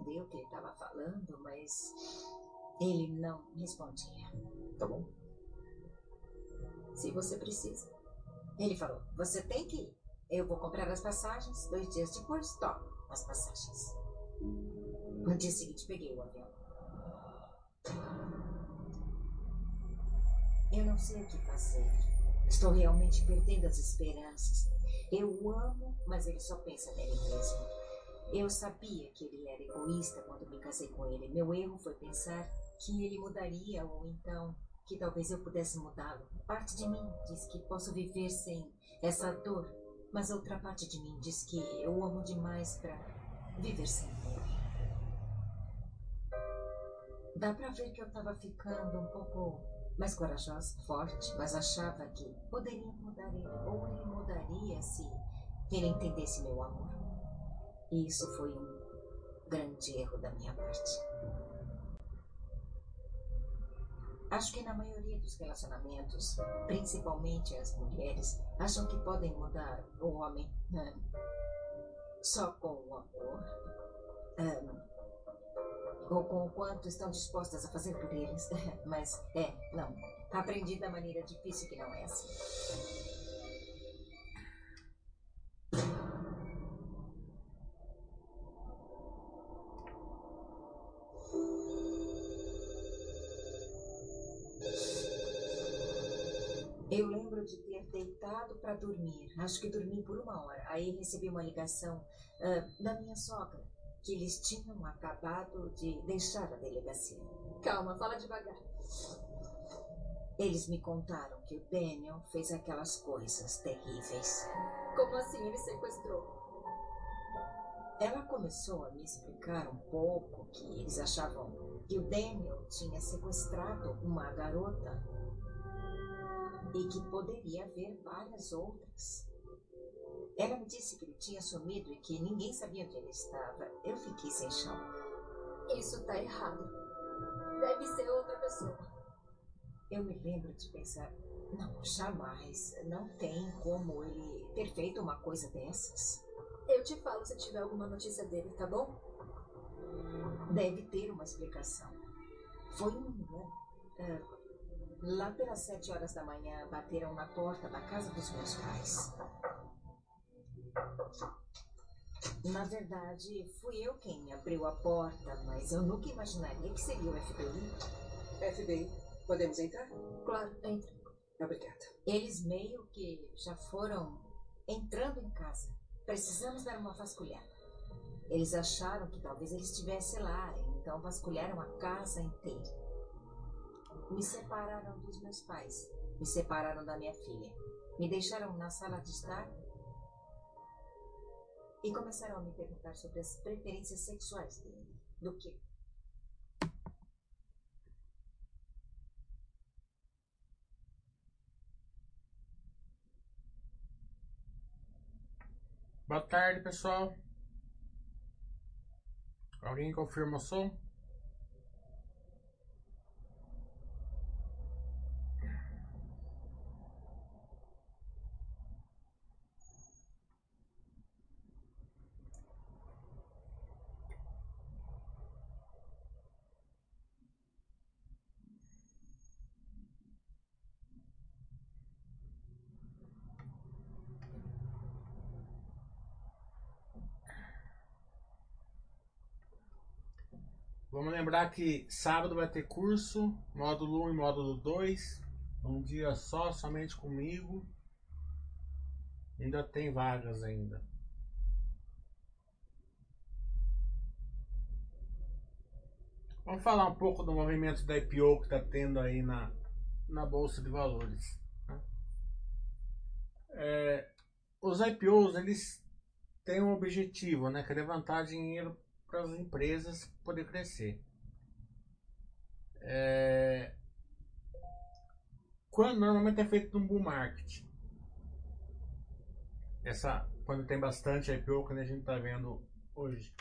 entender o que ele estava falando, mas ele não respondia. Tá bom? Se você precisa. Ele falou: Você tem que ir. Eu vou comprar as passagens. Dois dias depois, tomo as passagens. No dia seguinte, peguei o avião. Eu não sei o que fazer. Estou realmente perdendo as esperanças. Eu o amo, mas ele só pensa nele mesmo. Eu sabia que ele era egoísta quando me casei com ele. Meu erro foi pensar que ele mudaria ou então que talvez eu pudesse mudá-lo. Parte de mim diz que posso viver sem essa dor, mas outra parte de mim diz que eu amo demais para viver sem ele. Dá pra ver que eu tava ficando um pouco mais corajosa, forte, mas achava que poderia mudar ele, ou ele mudaria se ele entendesse meu amor. E isso foi um grande erro da minha parte. Acho que na maioria dos relacionamentos, principalmente as mulheres, acham que podem mudar o homem né? só com o amor. Um, ou com o quanto estão dispostas a fazer por eles. Mas é, não. Aprendi da maneira difícil que não é assim. Eu lembro de ter deitado para dormir. Acho que dormi por uma hora. Aí recebi uma ligação uh, da minha sogra, que eles tinham acabado de deixar a delegacia. Calma, fala devagar. Eles me contaram que o Daniel fez aquelas coisas terríveis. Como assim ele sequestrou? Ela começou a me explicar um pouco que eles achavam que o Daniel tinha sequestrado uma garota e que poderia haver várias outras. Ela me disse que ele tinha sumido e que ninguém sabia onde ele estava. Eu fiquei sem chão. Isso tá errado. Deve ser outra pessoa. Eu me lembro de pensar, não, jamais. Não tem como ele ter feito uma coisa dessas. Eu te falo se tiver alguma notícia dele, tá bom? Deve ter uma explicação. Foi um. Uh, Lá pelas sete horas da manhã, bateram na porta da casa dos meus pais. Na verdade, fui eu quem abriu a porta, mas eu nunca imaginaria que seria o FBI. FBI, podemos entrar? Claro, entre. Obrigada. Eles meio que já foram entrando em casa. Precisamos dar uma vasculhada. Eles acharam que talvez ele estivesse lá, então vasculharam a casa inteira. Me separaram dos meus pais. Me separaram da minha filha. Me deixaram na sala de estar e começaram a me perguntar sobre as preferências sexuais dele. Do que? Boa tarde, pessoal. Alguém confirma o som? Vamos lembrar que sábado vai ter curso, módulo 1 e módulo 2. Um dia só, somente comigo. Ainda tem vagas ainda. Vamos falar um pouco do movimento da IPO que está tendo aí na, na Bolsa de Valores. Né? É, os IPOs, eles têm um objetivo, né? Que é levantar dinheiro para as empresas poder crescer. É... Quando normalmente é feito num bull market. Essa, quando tem bastante IPO, que a gente está vendo hoje.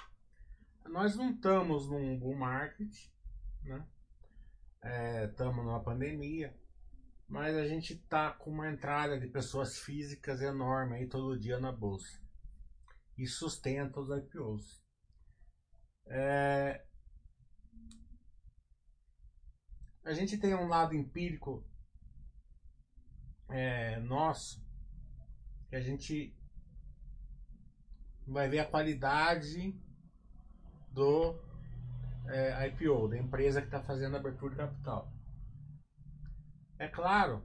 Nós não estamos num bull market, né? Estamos é, numa pandemia, mas a gente está com uma entrada de pessoas físicas enorme aí todo dia na bolsa e sustenta os IPOs. É... A gente tem um lado empírico é, nosso que a gente vai ver a qualidade do é, IPO, da empresa que está fazendo a abertura de capital. É claro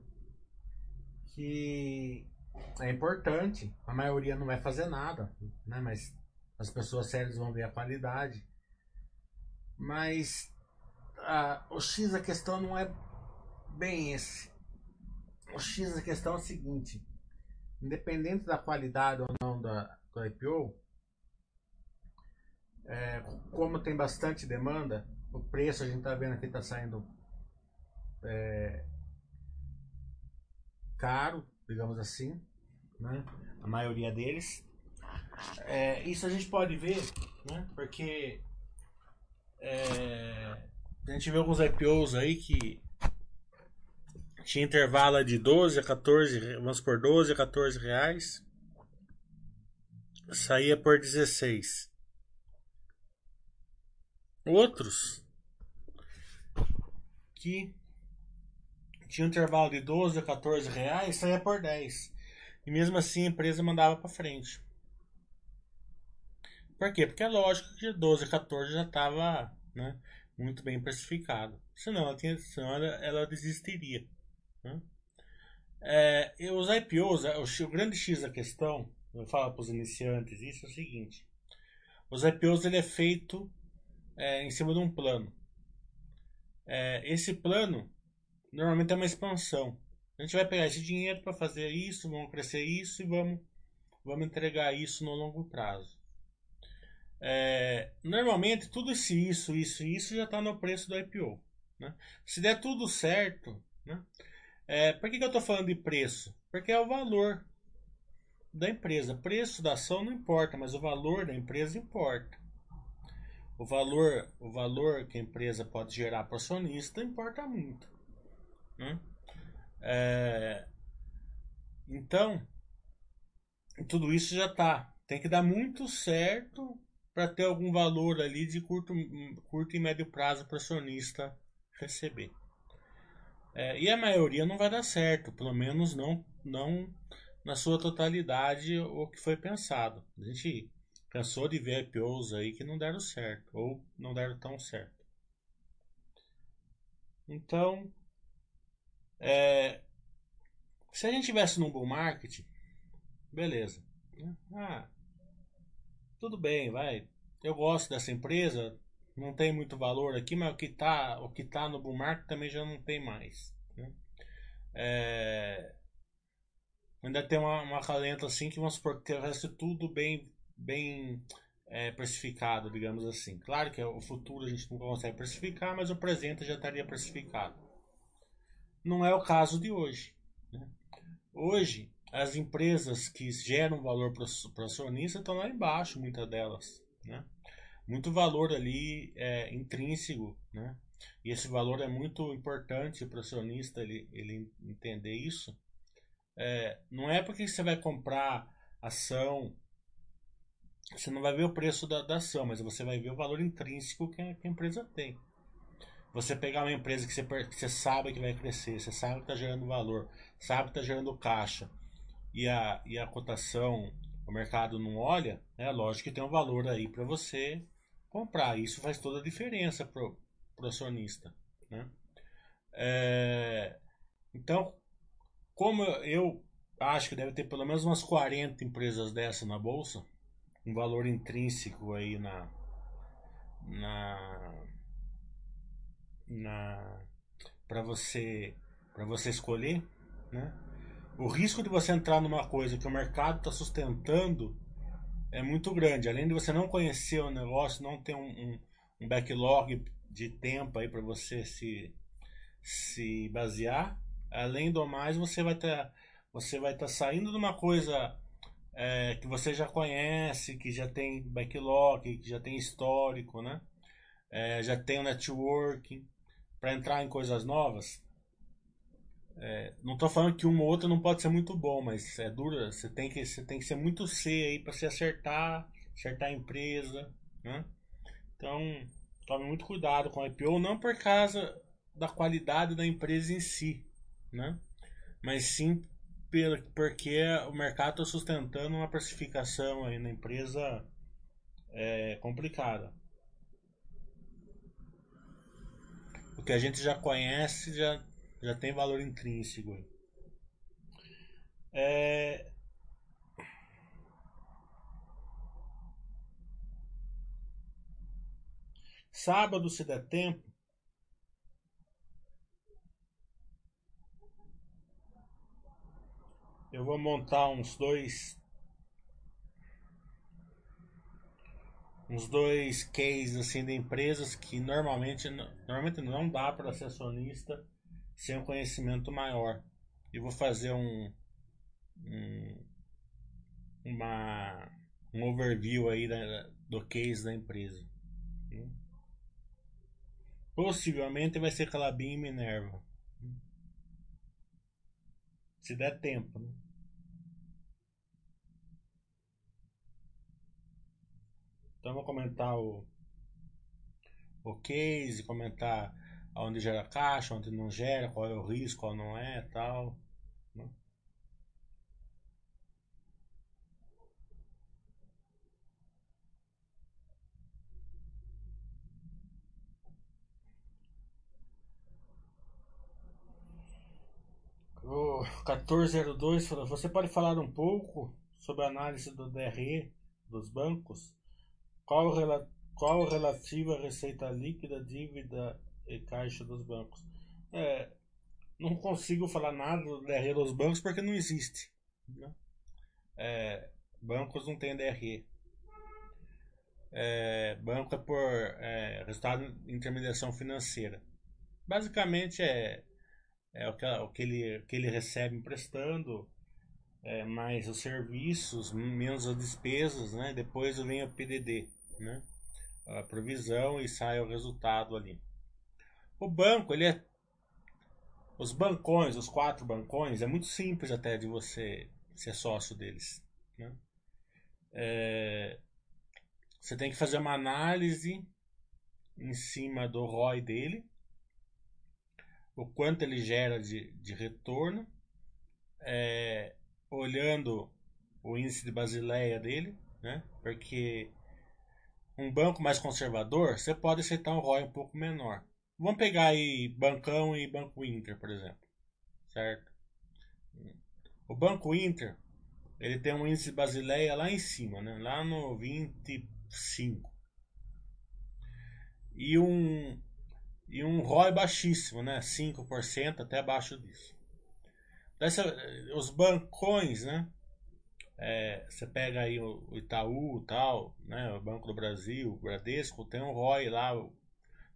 que é importante, a maioria não vai fazer nada, né? mas as pessoas sérias vão ver a qualidade. Mas a, o X da questão não é bem esse. O X da questão é o seguinte: independente da qualidade ou não da, do IPO, é, como tem bastante demanda, o preço a gente está vendo aqui está saindo é, caro, digamos assim, né? a maioria deles. É, isso a gente pode ver, né? porque é, a gente vê alguns IPOs aí que tinha intervalo de 12 a 14, vamos por 12 a 14 reais. Saía por 16. Outros que tinha um intervalo de 12 a 14 reais, saía por 10. E mesmo assim a empresa mandava para frente. Por quê? Porque é lógico que 12 a 14 já estava né, muito bem precificado. Senão ela, tinha, senão ela, ela desistiria. Né? É, os IPOs, é, o, o, grande X da questão, eu falo para os iniciantes, isso é o seguinte: os IPOs ele é feito é, em cima de um plano. É, esse plano normalmente é uma expansão. A gente vai pegar esse dinheiro para fazer isso, vamos crescer isso e vamos, vamos entregar isso no longo prazo. É, normalmente tudo isso, isso, isso, isso já está no preço do IPO. Né? Se der tudo certo, né? É, por que, que eu estou falando de preço? Porque é o valor da empresa. Preço da ação não importa, mas o valor da empresa importa. O valor, o valor que a empresa pode gerar para o acionista importa muito. Né? É, então, tudo isso já está. Tem que dar muito certo para ter algum valor ali de curto, curto e médio prazo para o acionista receber. É, e a maioria não vai dar certo, pelo menos não, não na sua totalidade o que foi pensado. A gente cansou de ver IPOs aí que não deram certo, ou não deram tão certo. Então, é, se a gente tivesse num bull market, beleza. Ah, tudo bem, vai. Eu gosto dessa empresa, não tem muito valor aqui, mas o que está o que tá no bull market também já não tem mais. Né? É, ainda tem uma, uma calenta assim que vamos supor que o resto tudo bem, bem é, precificado, digamos assim. Claro que o futuro a gente não consegue precificar, mas o presente já estaria precificado. Não é o caso de hoje. Né? Hoje, as empresas que geram valor para o acionista estão lá embaixo, muitas delas. Né? muito valor ali é, intrínseco, né? E esse valor é muito importante para o acionista ele, ele entender isso. É, não é porque você vai comprar ação, você não vai ver o preço da, da ação, mas você vai ver o valor intrínseco que a, que a empresa tem. Você pegar uma empresa que você, que você sabe que vai crescer, você sabe que está gerando valor, sabe que está gerando caixa, e a, e a cotação, o mercado não olha, é lógico que tem um valor aí para você comprar. Isso faz toda a diferença pro, pro acionista. Né? É, então, como eu acho que deve ter pelo menos umas 40 empresas dessa na bolsa, um valor intrínseco aí na na na para você para você escolher, né? O risco de você entrar numa coisa que o mercado está sustentando é muito grande. Além de você não conhecer o negócio, não ter um, um, um backlog de tempo aí para você se, se basear, além do mais, você vai estar você vai estar saindo de uma coisa é, que você já conhece, que já tem backlog, que já tem histórico, né? É, já tem o networking para entrar em coisas novas. É, não estou falando que uma ou outra não pode ser muito bom, mas é dura. Você tem que, você tem que ser muito C aí para se acertar, acertar a empresa, né? Então, tome muito cuidado com a IPO, não por causa da qualidade da empresa em si, né? Mas sim porque o mercado está sustentando uma precificação aí na empresa é, complicada. O que a gente já conhece já, já tem valor intrínseco. É, Sábado, se der tempo, eu vou montar uns dois uns dois cases assim de empresas que normalmente normalmente não dá para ser acionista sem um conhecimento maior. E vou fazer um, um uma um overview aí da, do case da empresa. Possivelmente vai ser Calabim e Minerva. Se der tempo, né? Então vou comentar o, o case, comentar onde gera caixa, onde não gera, qual é o risco, qual não é tal. Né? O 1402 falou: Você pode falar um pouco sobre a análise do DRE dos bancos? Qual, qual relativa receita líquida, dívida e caixa dos bancos? É, não consigo falar nada do DRE dos bancos porque não existe. Né? É, bancos não tem DRE. É, banco é por é, resultado de intermediação financeira. Basicamente é é o que, o que, ele, que ele recebe emprestando, é, mais os serviços, menos as despesas, né? Depois vem o PDD, né? A provisão e sai o resultado ali. O banco, ele é os bancões, os quatro bancões, é muito simples até de você ser sócio deles. Né? É, você tem que fazer uma análise em cima do ROI dele, o quanto ele gera de, de retorno, é, olhando o índice de Basileia dele, né? Porque um banco mais conservador, você pode aceitar um ROI um pouco menor. Vamos pegar aí Bancão e Banco Inter, por exemplo. Certo? O Banco Inter, ele tem um índice Basileia lá em cima, né? Lá no 25. E um e um ROI baixíssimo, né? 5% até abaixo disso. Dessa, os bancões, né? É, você pega aí o Itaú tal, né? O Banco do Brasil, o Bradesco, tem um ROI lá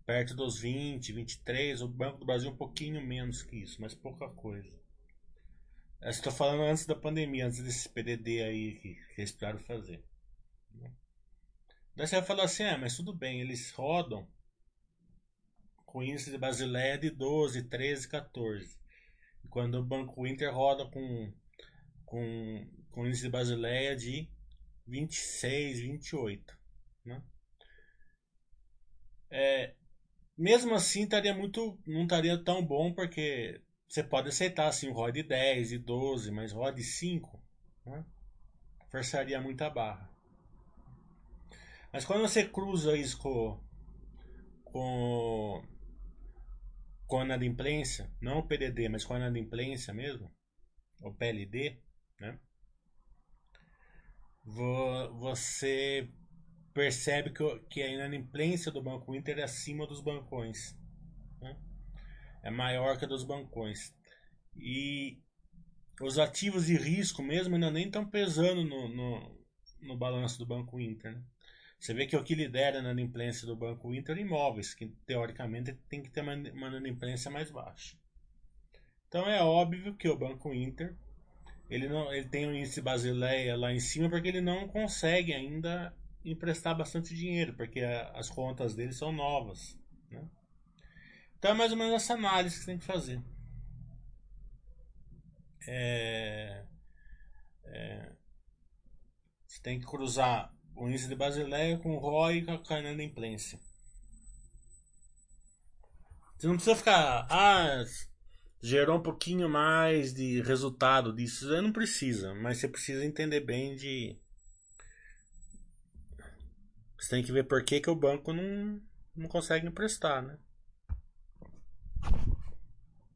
perto dos 20, 23. O Banco do Brasil um pouquinho menos que isso, mas pouca coisa. Estou falando antes da pandemia, antes desse PDD aí que, eles esperaram fazer. Daí você vai falar assim, ah, mas tudo bem, eles rodam com índice de Basileia de 12, 13, 14. Quando o Banco Inter roda com, com, com índice de Basileia de 26, 28. Né? É, mesmo assim, estaria muito, não estaria tão bom, porque você pode aceitar assim, um ROI de 10, de 12, mas ROI de 5 né? forçaria muito a barra. Mas quando você cruza isso com, com com a inadimplência, não o PDD, mas com a inadimplência mesmo, o PLD, né? Você percebe que a inadimplência do Banco Inter é acima dos bancões. Né? É maior que a dos bancões. E os ativos de risco mesmo ainda nem estão pesando no, no, no balanço do Banco Inter. Né? Você vê que o que lidera na inadimplência do Banco Inter é imóveis, que teoricamente tem que ter uma, uma inadimplência mais baixa. Então é óbvio que o Banco Inter ele, não, ele tem um índice Basileia lá em cima porque ele não consegue ainda emprestar bastante dinheiro, porque as contas dele são novas. Né? Então é mais ou menos essa análise que você tem que fazer. É, é, você tem que cruzar o índice de Basileia com ROI e com a inadimplência. Você não precisa ficar. Ah, gerou um pouquinho mais de resultado disso. Você não precisa, mas você precisa entender bem de. Você tem que ver por que, que o banco não, não consegue emprestar, né?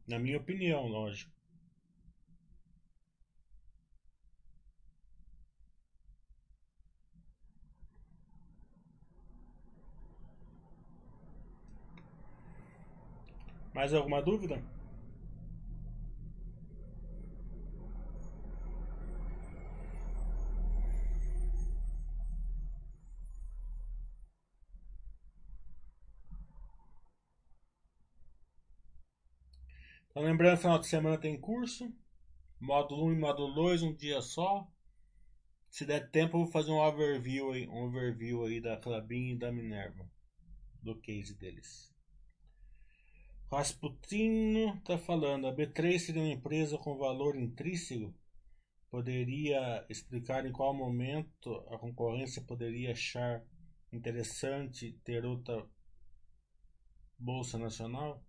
Na minha opinião, lógico. Mais alguma dúvida? Então, lembrando, final de semana tem curso. Módulo 1 e módulo 2, um dia só. Se der tempo, eu vou fazer um overview aí, um overview aí da Clabin e da Minerva. Do case deles. Rasputino está falando, a B3 seria uma empresa com valor intrínseco? Poderia explicar em qual momento a concorrência poderia achar interessante ter outra bolsa nacional?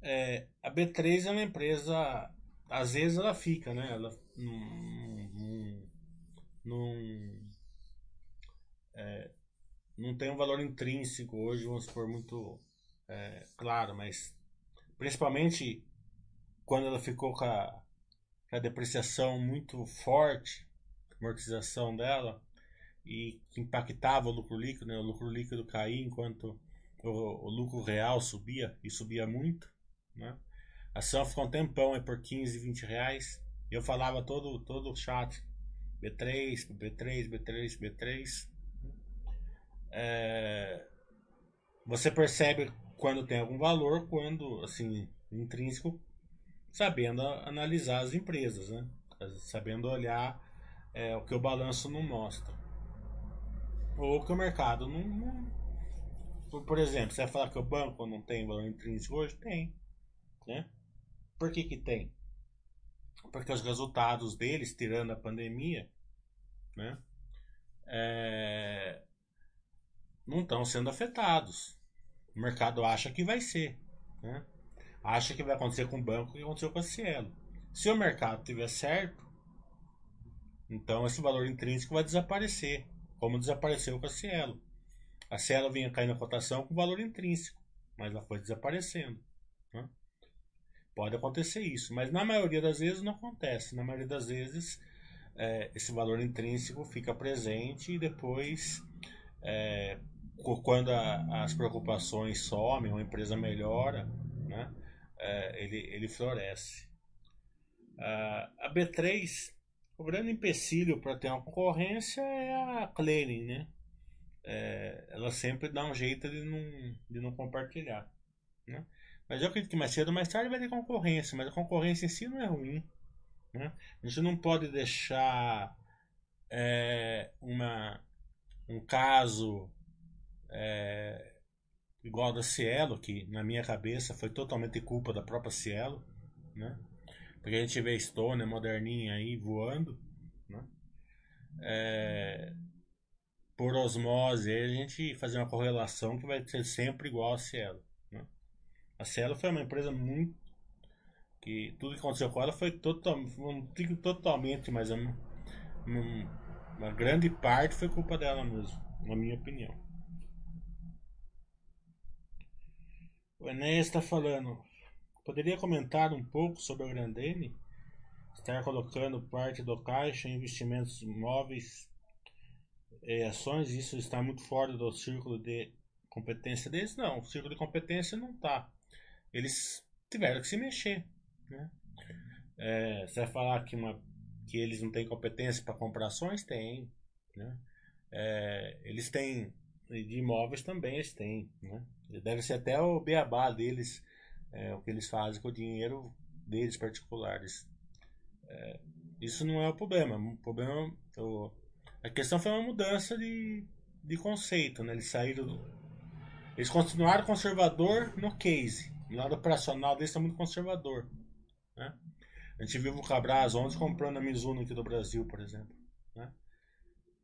É, a B3 é uma empresa, às vezes ela fica, né? Ela não, não, é, não tem um valor intrínseco hoje, vamos supor, muito é, claro, mas principalmente quando ela ficou com a, com a depreciação muito forte, amortização dela, e que impactava o lucro líquido, né? o lucro líquido caía enquanto o, o lucro real subia, e subia muito. Né? A ação ficou um tempão aí por 15, 20 reais. Eu falava todo, todo o chat. B3, B3, B3, B3. É, você percebe quando tem algum valor, quando, assim, intrínseco, sabendo analisar as empresas, né? Sabendo olhar é, o que o balanço não mostra. Ou que o mercado não, não. Por exemplo, você vai falar que o banco não tem valor intrínseco hoje? Tem. Né? Por que, que tem? Porque os resultados deles, tirando a pandemia, né? É, não estão sendo afetados. O mercado acha que vai ser. Né? Acha que vai acontecer com o banco que aconteceu com a Cielo. Se o mercado tiver certo, então esse valor intrínseco vai desaparecer, como desapareceu com a Cielo. A Cielo vinha caindo na cotação com valor intrínseco, mas ela foi desaparecendo. Né? Pode acontecer isso, mas na maioria das vezes não acontece. Na maioria das vezes é, esse valor intrínseco fica presente e depois é, quando a, as preocupações somem, uma empresa melhora, né, é, ele, ele floresce. A B3, o grande empecilho para ter uma concorrência é a clearing, né? É, ela sempre dá um jeito de não, de não compartilhar. Né? Mas eu acredito que mais cedo ou mais tarde vai ter concorrência, mas a concorrência em si não é ruim. Né? A gente não pode deixar é, uma, um caso é, igual da Cielo, que na minha cabeça foi totalmente culpa da própria Cielo, né? Porque a gente vê Stone, moderninha aí voando, né? É, por osmose, a gente fazer uma correlação que vai ser sempre igual a Cielo. A Cielo foi uma empresa muito que tudo que aconteceu com ela foi total, não digo totalmente, mas uma, uma grande parte foi culpa dela mesmo, na minha opinião. O Enéas está falando. Poderia comentar um pouco sobre a Grandene? Estar colocando parte do caixa em investimentos móveis e ações, isso está muito fora do círculo de competência deles? Não, o círculo de competência não está. Eles tiveram que se mexer. Né? É, você vai falar que, uma, que eles não têm competência para comprar ações? Tem. Né? É, eles têm, de imóveis também eles têm. Né? Deve ser até o beabá deles, é, o que eles fazem com o dinheiro deles particulares. É, isso não é o problema. O problema, o, a questão foi uma mudança de, de conceito, né? Eles saíram, eles continuaram conservador no case. O lado operacional deles está muito conservador, né? A gente viu o Cabras ontem comprando a Mizuno aqui do Brasil, por exemplo, né?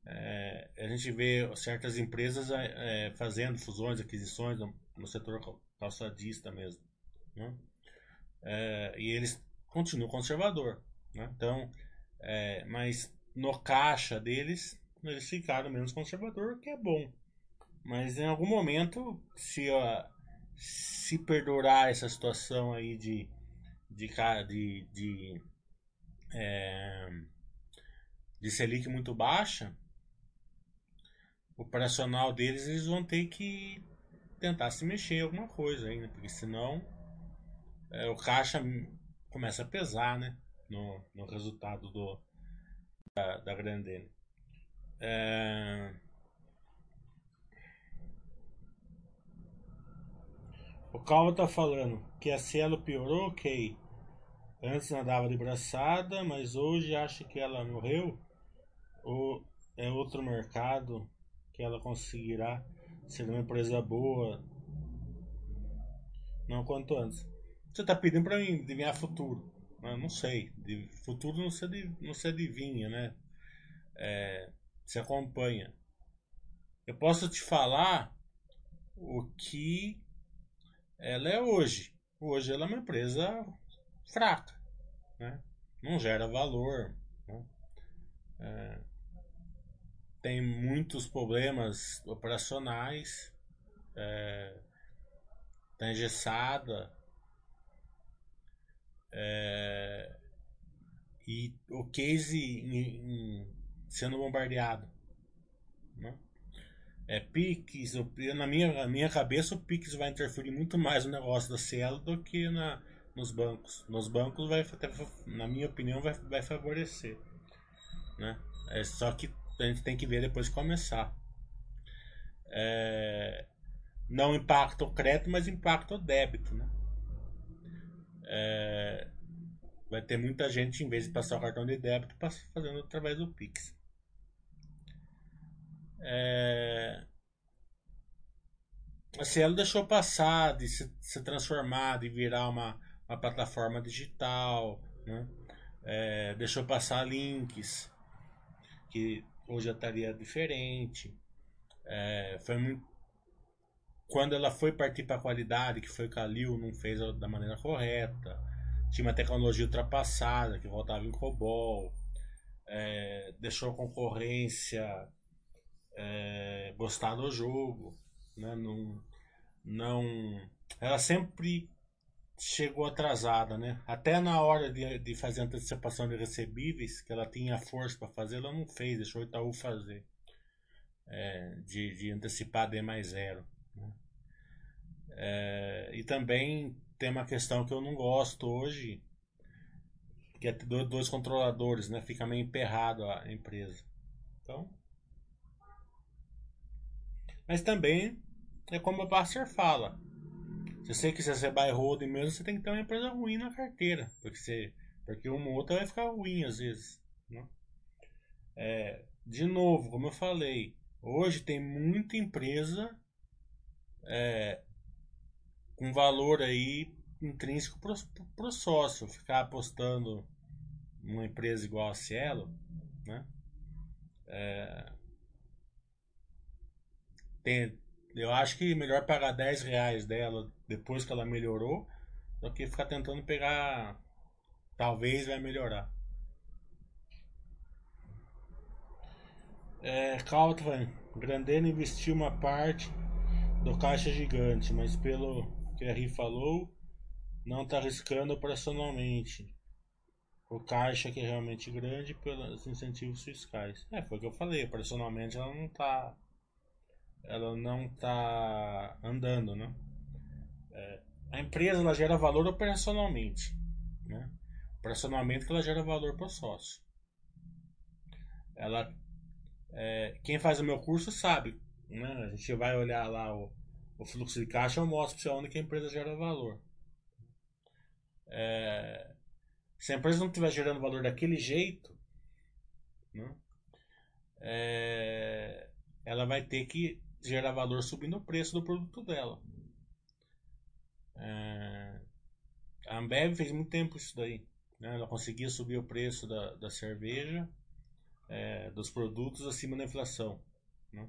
é, a gente vê certas empresas é, fazendo fusões, aquisições no, no setor calçadista mesmo. Né? É, e eles continuam conservador. Né? Então, é, mas no caixa deles, eles ficaram menos conservador, que é bom. Mas em algum momento, se, ó, se perdurar essa situação aí de, de, de, de, é, de Selic muito baixa, o operacional deles eles vão ter que tentar se mexer em alguma coisa ainda, porque senão é, o caixa começa a pesar né, no, no resultado do, da, da Grandene. É... O Calvo tá falando que a Cielo piorou, ok. Antes andava de braçada, mas hoje acha que ela morreu? Ou é outro mercado que ela conseguirá ser uma empresa boa? Não quanto antes. Você tá pedindo para mim adivinhar futuro. Eu não sei. De futuro não se, não se adivinha, né? É, se acompanha. Eu posso te falar o que ela é hoje. Hoje ela é uma empresa fraca, né? não gera valor, né? é, tem muitos problemas operacionais, está é, engessada é, e o case em, em, sendo bombardeado. Né? É, Pix, na minha, na minha cabeça o Pix vai interferir muito mais no negócio da Cielo do que na, nos bancos. Nos bancos vai, na minha opinião, vai, vai favorecer. Né? É só que a gente tem que ver depois de começar. É, não impacta o crédito, mas impacta o débito. Né? É, vai ter muita gente, em vez de passar o cartão de débito, fazendo através do Pix. É... A Cielo deixou passar de se, se transformar, de virar uma, uma plataforma digital, né? É, deixou passar links, que hoje estaria diferente. É, foi muito... Quando ela foi partir para a qualidade, que foi que a Liu não fez da maneira correta, tinha uma tecnologia ultrapassada que voltava em COBOL, é, deixou a concorrência é, gostar do jogo, né? Não, não, ela sempre chegou atrasada, né? Até na hora de, de fazer a antecipação de recebíveis, que ela tinha força para fazer, ela não fez, deixou o Itaú fazer. É, de, de antecipar D mais zero. Né? É, e também tem uma questão que eu não gosto hoje, que é dois controladores, né? Fica meio emperrado a empresa. Então, mas também é como o Pastor fala. Se você quiser ser mesmo, você tem que ter uma empresa ruim na carteira. Porque, você, porque uma outra vai ficar ruim às vezes. Né? É, de novo, como eu falei, hoje tem muita empresa é, com valor aí intrínseco para o sócio. Ficar apostando numa empresa igual a Cielo, né? É, tem, eu acho que melhor pagar 10 reais dela depois que ela melhorou do que ficar tentando pegar. Talvez vai melhorar. É, Caltran, Grandena investiu uma parte do caixa gigante, mas pelo que a Ri falou, não está arriscando operacionalmente. O caixa que é realmente grande pelos incentivos fiscais. É, foi o que eu falei, operacionalmente ela não está ela não está andando, né? É, a empresa ela gera valor operacionalmente, né? Operacionalmente ela gera valor para o sócio. Ela, é, quem faz o meu curso sabe, né? A gente vai olhar lá o, o fluxo de caixa, eu mostro para você onde que a empresa gera valor. É, se a empresa não estiver gerando valor daquele jeito, né? É, ela vai ter que gerar valor subindo o preço do produto dela. É, a Ambev fez muito tempo isso daí. Né? Ela conseguia subir o preço da, da cerveja é, dos produtos acima da inflação. Né?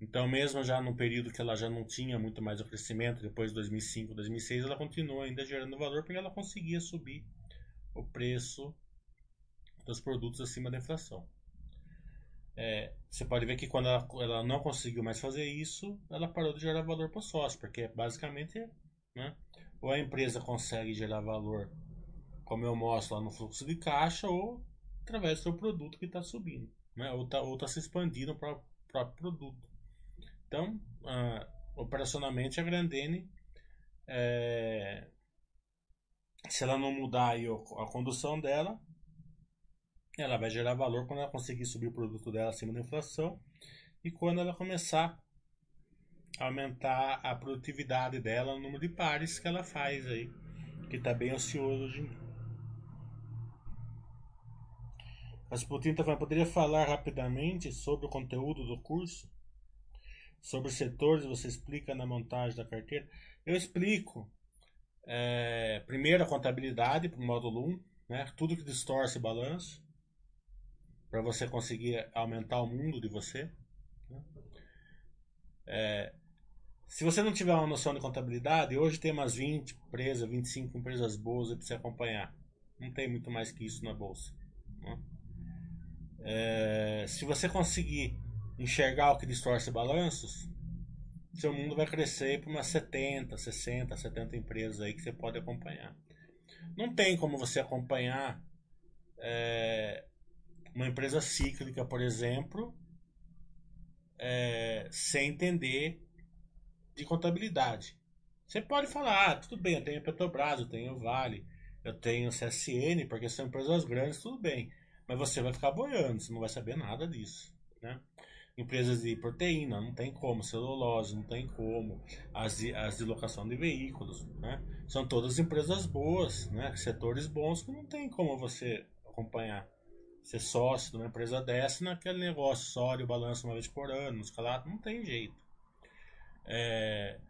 Então, mesmo já no período que ela já não tinha muito mais o crescimento, depois de 2005, 2006, ela continuou ainda gerando valor porque ela conseguia subir o preço dos produtos acima da inflação. É, você pode ver que quando ela, ela, não conseguiu mais fazer isso, ela parou de gerar valor para o sócio, porque basicamente, né, ou a empresa consegue gerar valor, como eu mostro lá no fluxo de caixa, ou através do seu produto que está subindo, né, ou está tá se expandindo para o próprio produto. Então, uh, operacionalmente, a Grandene, é, se ela não mudar a condução dela, ela vai gerar valor quando ela conseguir subir o produto dela acima da inflação e quando ela começar a aumentar a produtividade dela, o número de pares que ela faz aí, que está bem ocioso hoje em dia. Rasputin tá falando, poderia falar rapidamente sobre o conteúdo do curso? Sobre setores, você explica na montagem da carteira? Eu explico. É, primeiro a contabilidade, para o módulo 1, né? tudo que distorce balanço para você conseguir aumentar o mundo de você. Né? É, se você não tiver uma noção de contabilidade, hoje tem umas 20 empresas, 25 empresas boas para você acompanhar. Não tem muito mais que isso na bolsa. Né? É, se você conseguir enxergar o que distorce balanços, seu mundo vai crescer para umas 70, 60, 70 empresas aí que você pode acompanhar. Não tem como você acompanhar é, uma empresa cíclica, por exemplo, é, sem entender de contabilidade. Você pode falar, ah, tudo bem, eu tenho Petrobras, eu tenho Vale, eu tenho CSN, porque são empresas grandes, tudo bem. Mas você vai ficar boiando, você não vai saber nada disso. Né? Empresas de proteína, não tem como, celulose, não tem como, as de, as de locação de veículos, né? São todas empresas boas, né? Setores bons que não tem como você acompanhar ser sócio de uma empresa dessa naquele negócio só o balanço uma vez por ano, escalado, não tem jeito. É,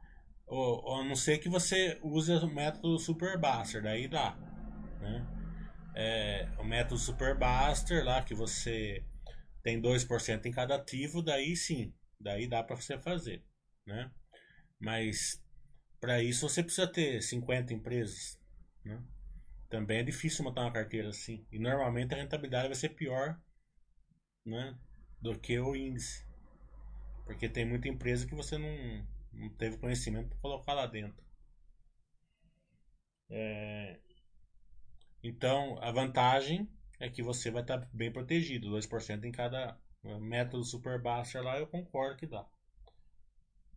ou, ou, a não ser que você use o método Superbuster, daí dá. Né? É, o método Superbuster lá que você tem 2% em cada ativo, daí sim, daí dá para você fazer. Né? Mas para isso você precisa ter 50 empresas. Né? Também é difícil montar uma carteira assim. E normalmente a rentabilidade vai ser pior né, do que o índice. Porque tem muita empresa que você não, não teve conhecimento para colocar lá dentro. É... Então, a vantagem é que você vai estar bem protegido. 2% em cada método super baixo lá, eu concordo que dá.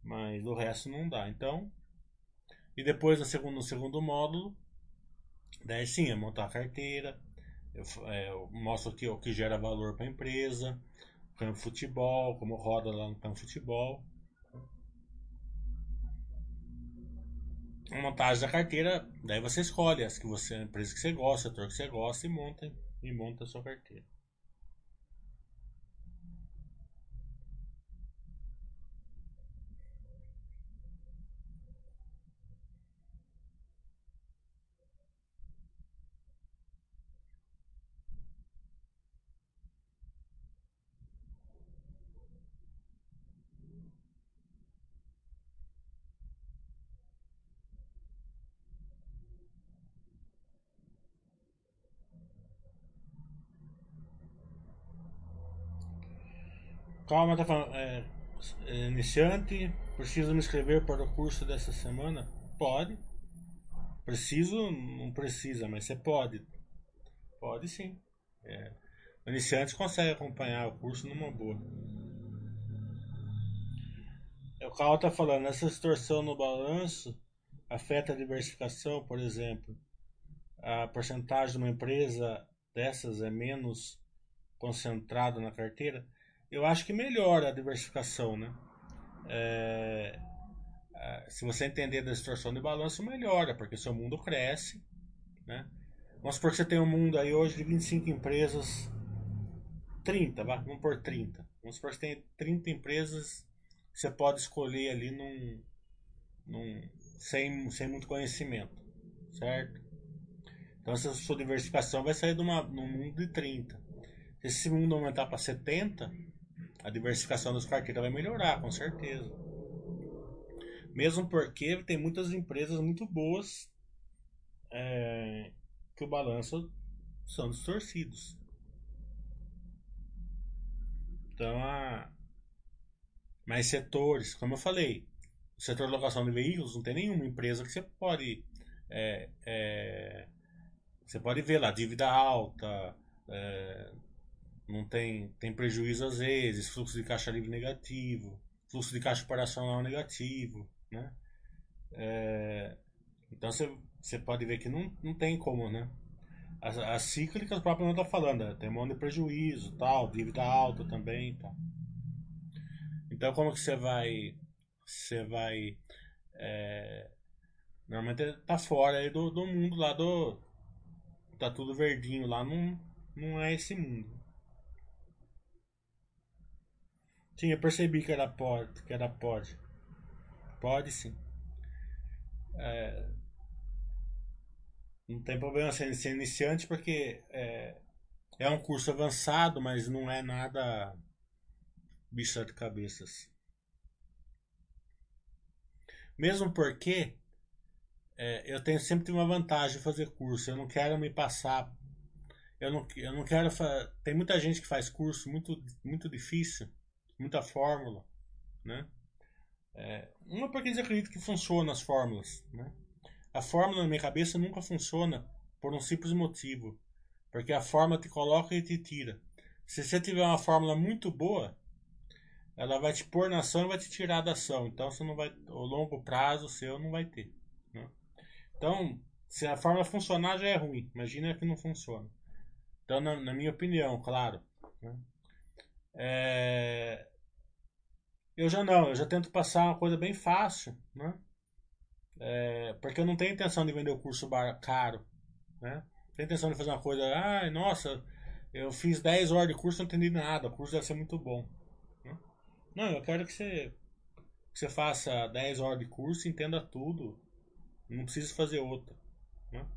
Mas o resto não dá. Então, e depois no segundo, no segundo módulo, Daí sim, é montar a carteira, eu, é, eu mostro aqui o que gera valor para a empresa, campo futebol, como roda lá no campo futebol. A montagem da carteira, daí você escolhe as que você, a empresa que você gosta, o setor que você gosta e monta, e monta a sua carteira. Calma, tá falando. É, é, iniciante, preciso me inscrever para o curso dessa semana? Pode. Preciso, não precisa, mas você pode. Pode sim. É. O iniciante consegue acompanhar o curso numa boa. É, o Carl está falando, essa distorção no balanço afeta a diversificação, por exemplo. A porcentagem de uma empresa dessas é menos concentrada na carteira eu acho que melhora a diversificação, né? É, é, se você entender da distorção de balanço, melhora, porque seu mundo cresce, né? Vamos supor que você tem um mundo aí hoje de 25 empresas, 30, vá, vamos por 30. Vamos supor que você tem 30 empresas que você pode escolher ali num, num, sem, sem muito conhecimento, certo? Então essa sua diversificação vai sair de uma, num mundo de 30. Se esse mundo aumentar para 70, a diversificação das carteiras vai melhorar, com certeza. Mesmo porque tem muitas empresas muito boas é, que o balanço são distorcidos. Então, mais setores, como eu falei, o setor de locação de veículos não tem nenhuma empresa que você pode é, é, você pode ver lá dívida alta é, não tem tem prejuízo às vezes fluxo de caixa livre negativo fluxo de caixa operacional negativo né é, então você, pode ver que não, não tem como né as, as cíclicas, o próprio não está falando, né? tem um monte de prejuízo, tal, dívida alta também, tal. Então, como que você vai, você vai, é, normalmente tá fora aí do, do mundo lá do, tá tudo verdinho lá, não, não é esse mundo. Sim, eu percebi que era pode, que era pode. Pode sim. É, não tem problema ser, ser iniciante porque é, é um curso avançado, mas não é nada bicho de cabeças. Mesmo porque é, eu tenho sempre uma vantagem de fazer curso. Eu não quero me passar. Eu não, eu não quero. Tem muita gente que faz curso muito, muito difícil, muita fórmula, né? É, uma porque eles acreditam que funciona as fórmulas, né? A fórmula na minha cabeça nunca funciona por um simples motivo. Porque a fórmula te coloca e te tira. Se você tiver uma fórmula muito boa, ela vai te pôr na ação e vai te tirar da ação. Então você não vai. O longo prazo seu não vai ter. Né? Então, se a fórmula funcionar já é ruim. Imagina que não funciona. Então, na, na minha opinião, claro. Né? É... Eu já não, eu já tento passar uma coisa bem fácil, né? É, porque eu não tenho intenção de vender o curso caro, né? Tenho intenção de fazer uma coisa, ai, nossa, eu fiz 10 horas de curso e não entendi nada, o curso deve ser muito bom. Né? Não, eu quero que você, que você faça 10 horas de curso entenda tudo, não precisa fazer outra. Né?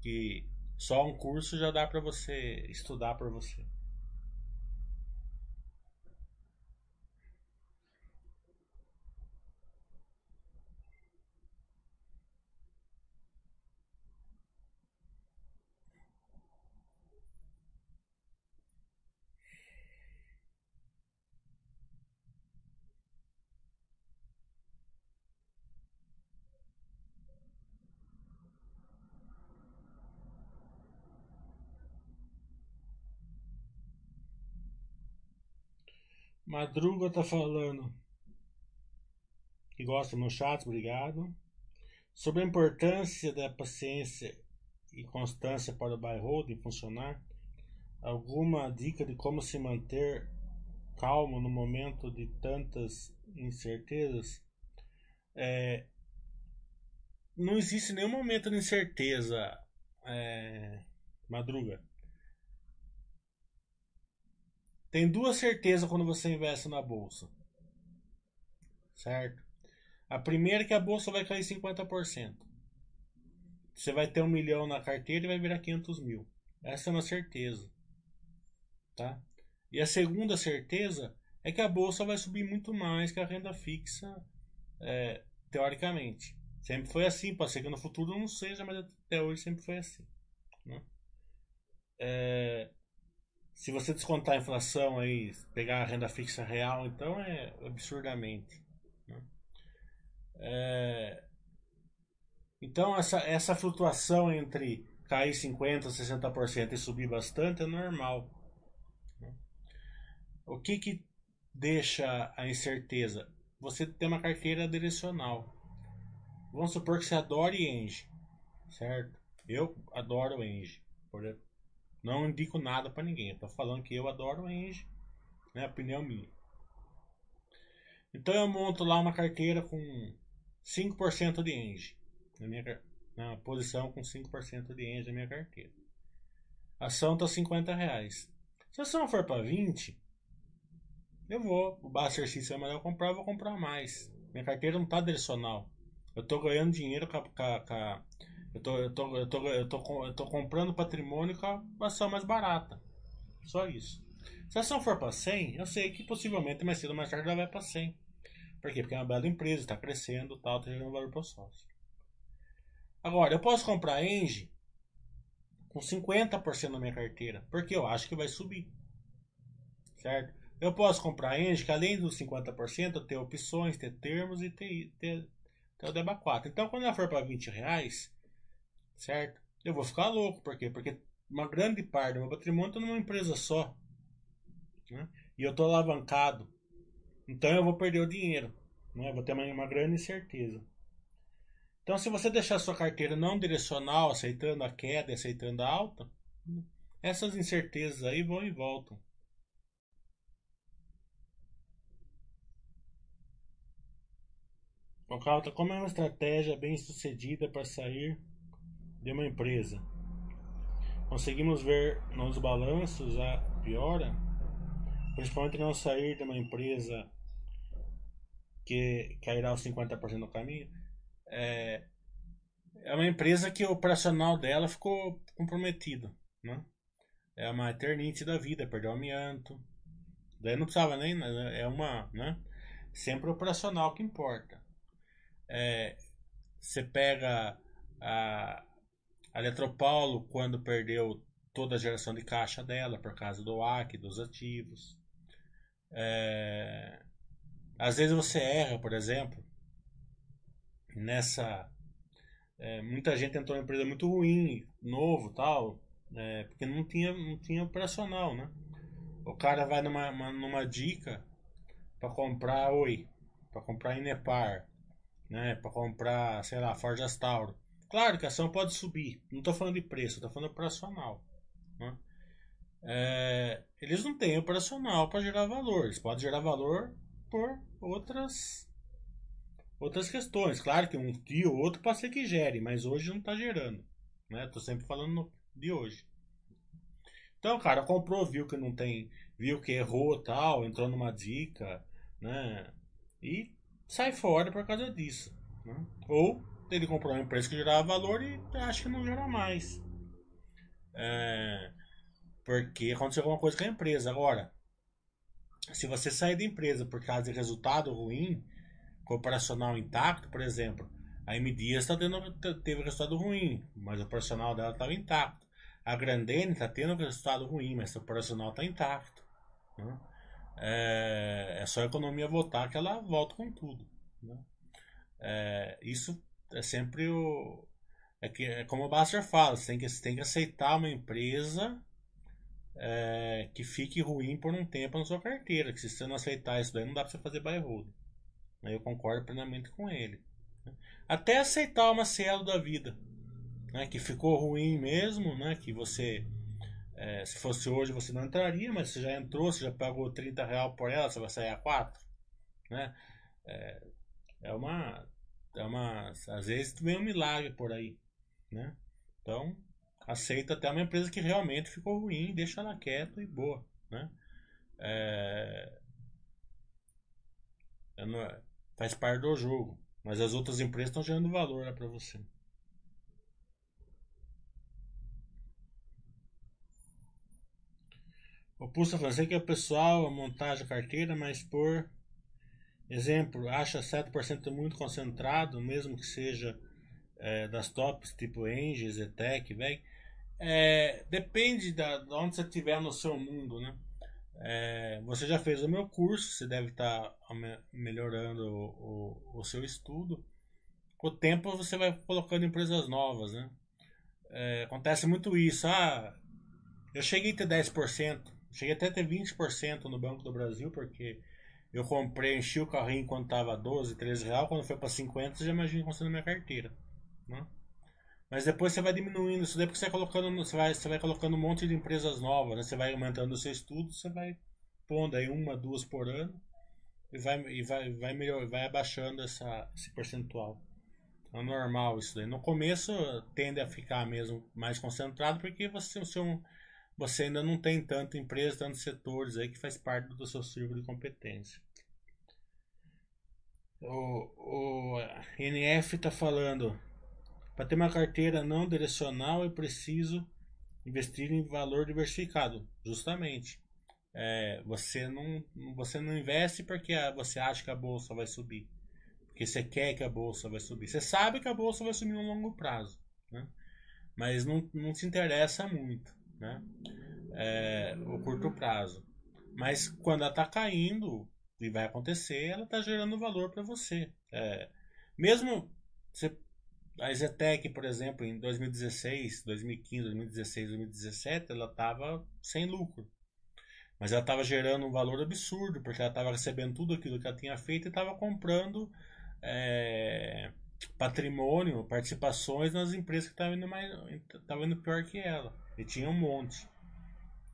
Que só um curso já dá para você estudar para você. Madruga tá falando que gosta no chat, obrigado. Sobre a importância da paciência e constância para o buy holding funcionar, alguma dica de como se manter calmo no momento de tantas incertezas? É, não existe nenhum momento de incerteza, é, Madruga. Tem duas certezas quando você investe na bolsa. Certo? A primeira é que a bolsa vai cair 50%. Você vai ter um milhão na carteira e vai virar 500 mil. Essa é uma certeza. Tá? E a segunda certeza é que a bolsa vai subir muito mais que a renda fixa, é, teoricamente. Sempre foi assim, pode ser que no futuro não seja, mas até hoje sempre foi assim. Né? É, se você descontar a inflação aí, pegar a renda fixa real, então é absurdamente. Né? É... Então essa, essa flutuação entre cair 50%, 60% e subir bastante é normal. Né? O que que deixa a incerteza? Você tem uma carteira direcional. Vamos supor que você adore Enge, certo? Eu adoro Enge, por. Não indico nada para ninguém. Eu tô falando que eu adoro Enge, né? Opinião minha. Então eu monto lá uma carteira com 5% de Enge. Na minha na posição com 5% de Enge na minha carteira. A ação tá 50 reais. Se a ação for para 20, eu vou. O exercício é melhor comprar, eu vou comprar mais. Minha carteira não tá direcional. Eu tô ganhando dinheiro com a, com a, com a eu tô, eu tô, eu tô, eu tô, eu tô comprando patrimônio com a ação mais barata. Só isso. Se a ação for para 100, eu sei que possivelmente mais cedo ou mais tarde ela vai para 100. Por quê? Porque é uma bela empresa, está crescendo, tal, está gerando valor para o sócio. Agora, eu posso comprar a Engie com 50% na minha carteira, porque eu acho que vai subir. Certo? Eu posso comprar a Engie, que além dos 50%, ter opções, ter termos e ter, ter, ter o DEBA 4. Então, quando ela for para 20 reais, certo? Eu vou ficar louco. Por quê? Porque uma grande parte do meu patrimônio está numa empresa só. Né? E eu estou alavancado. Então eu vou perder o dinheiro. Né? Vou ter uma, uma grande incerteza. Então, se você deixar sua carteira não direcional, aceitando a queda e aceitando a alta, essas incertezas aí vão e voltam. O Calta, como é uma estratégia bem sucedida para sair de uma empresa? Conseguimos ver nos balanços a piora, principalmente não sair de uma empresa que cairá os 50% no caminho. É, é uma empresa que o operacional dela ficou comprometido. Né? É uma eternite da vida, perdeu o amianto. Daí não precisava nem. Né? É uma. Né? Sempre operacional que importa. É, você pega a, a Eletropaulo quando perdeu toda a geração de caixa dela por causa do AC, dos ativos. É, às vezes você erra, por exemplo, nessa. É, muita gente entrou em empresa muito ruim, novo tal, é, porque não tinha, não tinha operacional, né? O cara vai numa, uma, numa dica para comprar Oi, para comprar Inepar, né? Para comprar, sei lá, Forjas Tauro. Claro que a ação pode subir, não estou falando de preço, estou falando operacional. Né? É, eles não têm operacional para gerar valor, eles podem gerar valor por outras outras questões. Claro que um dia ou outro pode ser que gere, mas hoje não está gerando. Né? Sempre falando de hoje. Então, cara, comprou, viu que não tem, viu que errou tal, entrou numa dica, né? E sai fora por causa disso. Né? Ou ele comprou uma empresa que gerava valor e acha que não gera mais. É, porque aconteceu alguma coisa com a empresa. Agora, se você sair da empresa por causa de resultado ruim, com operacional intacto, por exemplo, a M Dias tá tendo, teve resultado ruim, mas o operacional dela estava intacto. A Grandene está tendo resultado ruim, mas o operacional está intacto. Né? É, é, só a economia voltar que ela volta com tudo. Né? É, isso é sempre o. É, que, é como o Baster fala, você tem que, você tem que aceitar uma empresa é, que fique ruim por um tempo na sua carteira. Que se você não aceitar isso daí, não dá para você fazer buy hold. Eu concordo plenamente com ele. Até aceitar uma cielo da vida. Né, que ficou ruim mesmo, né, que você é, se fosse hoje você não entraria, mas você já entrou, você já pagou 30 real por ela, você vai sair a 4. Né? É, é uma. É uma. Às vezes vem um milagre por aí. Né? Então, aceita até uma empresa que realmente ficou ruim, deixa ela quieta e boa, né? É, não, é, faz parte do jogo, mas as outras empresas estão gerando valor para você. O Pulsa fazer que é o pessoal a montagem carteira, mas por exemplo, acha 7% muito concentrado, mesmo que seja é, das tops tipo Engie, Zetec, velho é, depende da, de onde você estiver no seu mundo, né? É, você já fez o meu curso, você deve estar tá melhorando o, o, o, seu estudo. Com o tempo você vai colocando empresas novas, né? É, acontece muito isso. Ah, eu cheguei a ter 10%, cheguei até a ter 20% no Banco do Brasil, porque eu comprei, enchi o carrinho quando estava 12, 13 reais, quando foi para 50, você já imagina como sendo minha carteira. Né? Mas depois você vai diminuindo isso daí porque você vai colocando, você vai, você vai colocando um monte de empresas novas, né? Você vai aumentando o seu estudo, você vai pondo aí uma, duas por ano e vai, e vai, vai, melhor, vai abaixando essa, esse percentual. É normal isso daí. No começo tende a ficar mesmo mais concentrado porque você, o seu, você ainda não tem tanta empresa, tantos setores aí que faz parte do seu círculo de competência. O, o NF está falando para ter uma carteira não direcional é preciso investir em valor diversificado, justamente. é, você, não, você não investe porque a- você acha que a bolsa vai subir. Porque você quer que a bolsa vai subir. Você sabe que a bolsa vai subir no longo prazo. Né? Mas não, não se interessa muito. Né? É, o curto prazo. Mas quando ela está caindo, e vai acontecer, ela está gerando valor para você. É, mesmo você, a Zetec, por exemplo, em 2016, 2015, 2016, 2017, ela estava sem lucro. Mas ela estava gerando um valor absurdo, porque ela estava recebendo tudo aquilo que ela tinha feito e estava comprando é, patrimônio, participações nas empresas que estavam indo, mais, estavam indo pior que ela. E tinha um monte.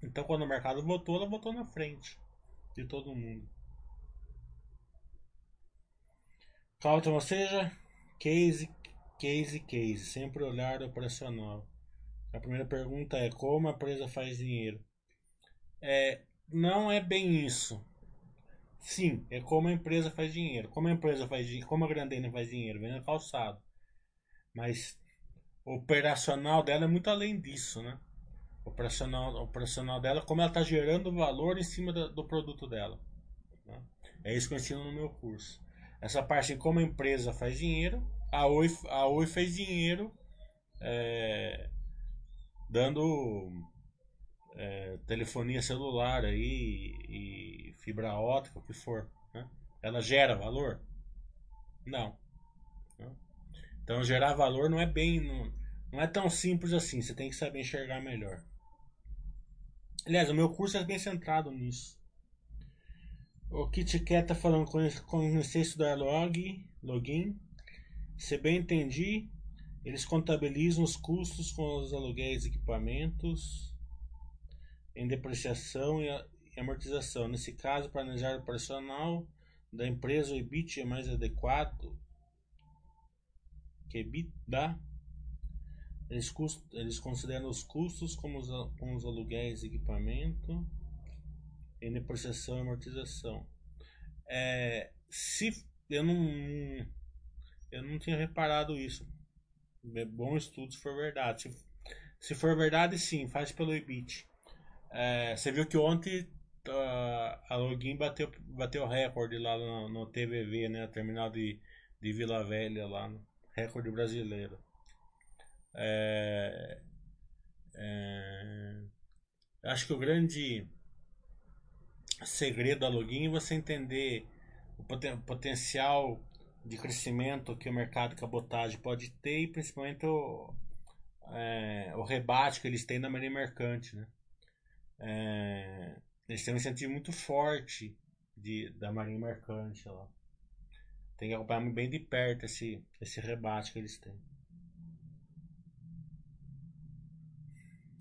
Então, quando o mercado votou, ela votou na frente de todo mundo. Caution, ou seja, case, case, case, sempre olhar operacional. A primeira pergunta é como a empresa faz dinheiro? É, não é bem isso. Sim, é como a empresa faz dinheiro. Como a empresa faz dinheiro, como a Grandena faz dinheiro, vendo calçado. Mas operacional dela é muito além disso, né? Operacional, operacional dela, como ela está gerando valor em cima do, do produto dela. né? É isso que eu ensino no meu curso. Essa parte como a empresa faz dinheiro, a Oi, a Oi fez dinheiro é, dando é, telefonia celular aí e fibra ótica, o que for. Né? Ela gera valor? Não. Então gerar valor não é bem. Não, não é tão simples assim, você tem que saber enxergar melhor. Aliás, o meu curso é bem centrado nisso. O KitKat tá falando comecei a estudar log, login. Se bem entendi, eles contabilizam os custos com os aluguéis de equipamentos em depreciação e amortização. Nesse caso, planejar o operacional da empresa, o EBIT é mais adequado que EBITDA. Eles, cust, eles consideram os custos como os, os aluguéis de equipamento depreciação e amortização. É, se eu não eu não tinha reparado isso. É bom estudo se for verdade. Se, se for verdade, sim, faz pelo EBIT. É, você viu que ontem uh, a Login bateu, bateu recorde lá no, no TVV, né? Terminal de, de Vila Velha lá, no recorde brasileiro. É, é, acho que o grande segredo da Login é você entender o poten potencial de crescimento que o mercado de cabotagem pode ter e principalmente o, é, o rebate que eles têm na marinha mercante. Né? É, eles têm um incentivo muito forte de, da marinha mercante lá. Tem que acompanhar bem de perto esse, esse rebate que eles têm.